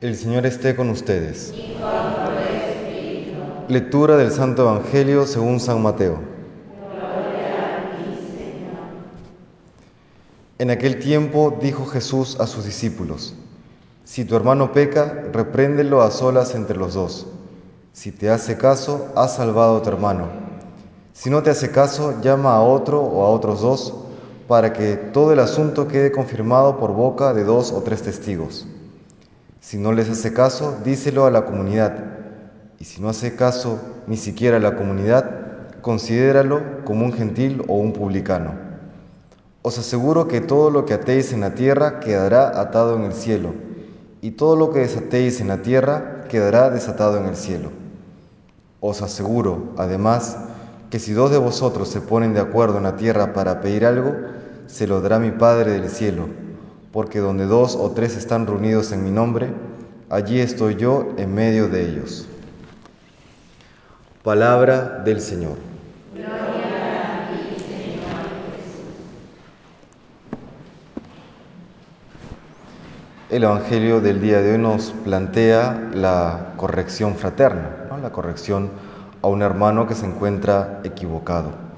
El Señor esté con ustedes. Lectura del Santo Evangelio según San Mateo. En aquel tiempo dijo Jesús a sus discípulos, Si tu hermano peca, repréndelo a solas entre los dos. Si te hace caso, has salvado a tu hermano. Si no te hace caso, llama a otro o a otros dos, para que todo el asunto quede confirmado por boca de dos o tres testigos. Si no les hace caso, díselo a la comunidad. Y si no hace caso ni siquiera a la comunidad, considéralo como un gentil o un publicano. Os aseguro que todo lo que atéis en la tierra quedará atado en el cielo, y todo lo que desatéis en la tierra quedará desatado en el cielo. Os aseguro, además, que si dos de vosotros se ponen de acuerdo en la tierra para pedir algo, se lo dará mi Padre del cielo, porque donde dos o tres están reunidos en mi nombre, allí estoy yo en medio de ellos. Palabra del Señor. El Evangelio del día de hoy nos plantea la corrección fraterna, la corrección a un hermano que se encuentra equivocado.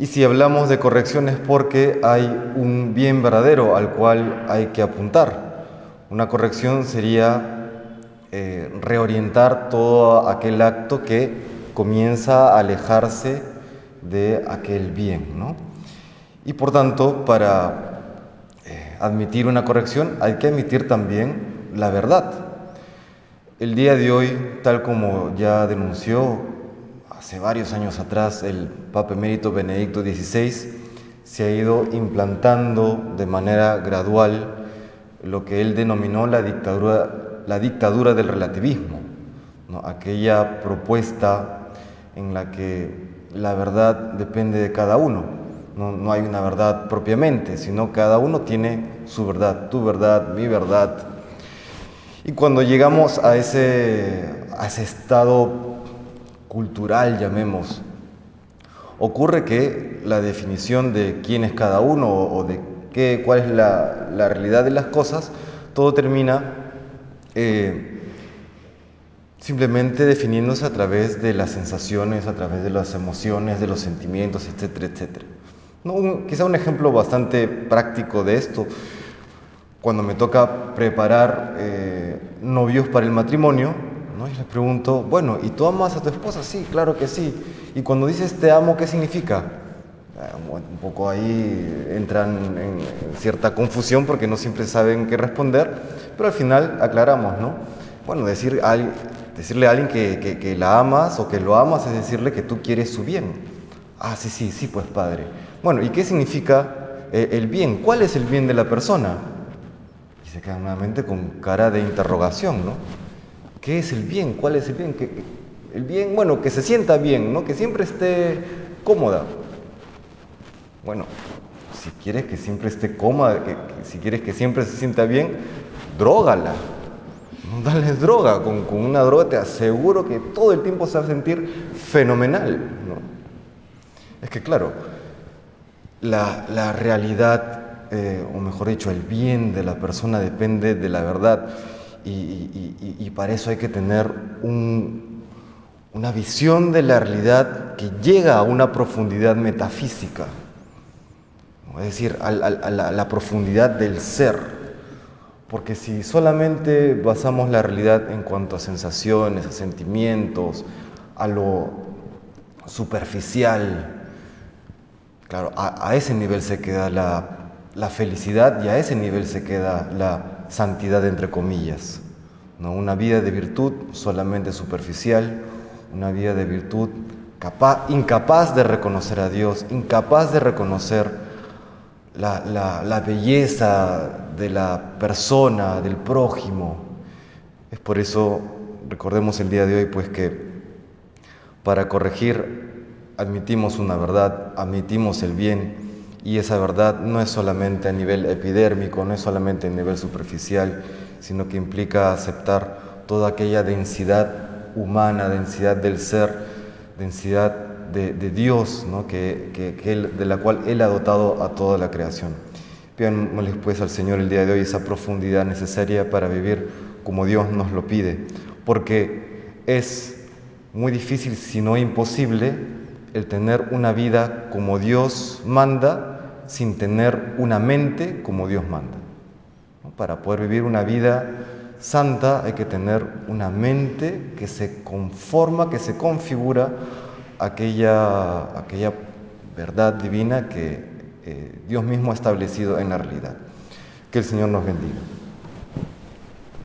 Y si hablamos de corrección es porque hay un bien verdadero al cual hay que apuntar. Una corrección sería eh, reorientar todo aquel acto que comienza a alejarse de aquel bien. ¿no? Y por tanto, para eh, admitir una corrección hay que admitir también la verdad. El día de hoy, tal como ya denunció hace varios años atrás el Papa Emérito Benedicto XVI se ha ido implantando de manera gradual lo que él denominó la dictadura, del relativismo, aquella propuesta en la que la verdad depende de cada uno. No, no, hay una verdad propiamente, sino cada uno tiene su verdad, tu verdad, mi verdad. Y cuando llegamos a ese, a ese estado cultural, llamemos, ocurre que la definición de quién es cada uno o de qué, cuál es la, realidad de las cosas, todo termina eh, simplemente definiéndose a través de las sensaciones, a través de las emociones, de los sentimientos, etcétera, etcétera. quizá un ejemplo bastante práctico de esto, cuando me toca preparar eh, novios para el matrimonio, y le pregunto, bueno, ¿y tú amas a tu esposa? Sí, claro que sí. Y cuando dices te amo, ¿qué significa? Ah, un poco ahí entran en cierta confusión porque no siempre saben qué responder, pero al final aclaramos, ¿no? Bueno, decir decirle a alguien que, la amas o que lo amas es decirle que tú quieres su bien. Ah, sí, sí, sí, pues padre. Bueno, ¿y qué significa eh, el bien? ¿Cuál es el bien de la persona? Y se queda nuevamente con cara de interrogación, ¿no? ¿Qué es el bien? ¿Cuál es el bien? El bien, bueno, que se sienta bien, ¿no? Que siempre esté cómoda. Bueno, si quieres que siempre esté cómoda, si quieres que siempre se sienta bien, drógala. No dale droga. Con, una droga te aseguro que todo el tiempo se va a sentir fenomenal. ¿no? Es que claro, la, realidad, eh, o mejor dicho, el bien de la persona depende de la verdad y, para eso hay que tener una visión de la realidad que llega a una profundidad metafísica, es decir, a, la, profundidad del ser. Porque si solamente basamos la realidad en cuanto a sensaciones, a sentimientos, a lo superficial, claro, a, ese nivel se queda la felicidad y a ese nivel se queda la santidad entre comillas. ¿no? Una vida de virtud solamente superficial, una vida de virtud incapaz de reconocer a Dios, incapaz de reconocer la, belleza de la persona, del prójimo. Es por eso, recordemos el día de hoy, pues que para corregir admitimos una verdad, admitimos el bien, y esa verdad no es solamente a nivel epidérmico, no es solamente a nivel superficial, sino que implica aceptar toda aquella densidad humana, densidad del ser, densidad de, Dios, ¿no? que, de la cual Él ha dotado a toda la creación. Pídanle pues al Señor el día de hoy esa profundidad necesaria para vivir como Dios nos lo pide, porque es muy difícil, si no imposible, el tener una vida como Dios manda sin tener una mente como Dios manda. Para poder vivir una vida santa hay que tener una mente que se conforma, que se configura aquella, aquella verdad divina que eh, Dios mismo ha establecido en la realidad. Que el Señor nos bendiga.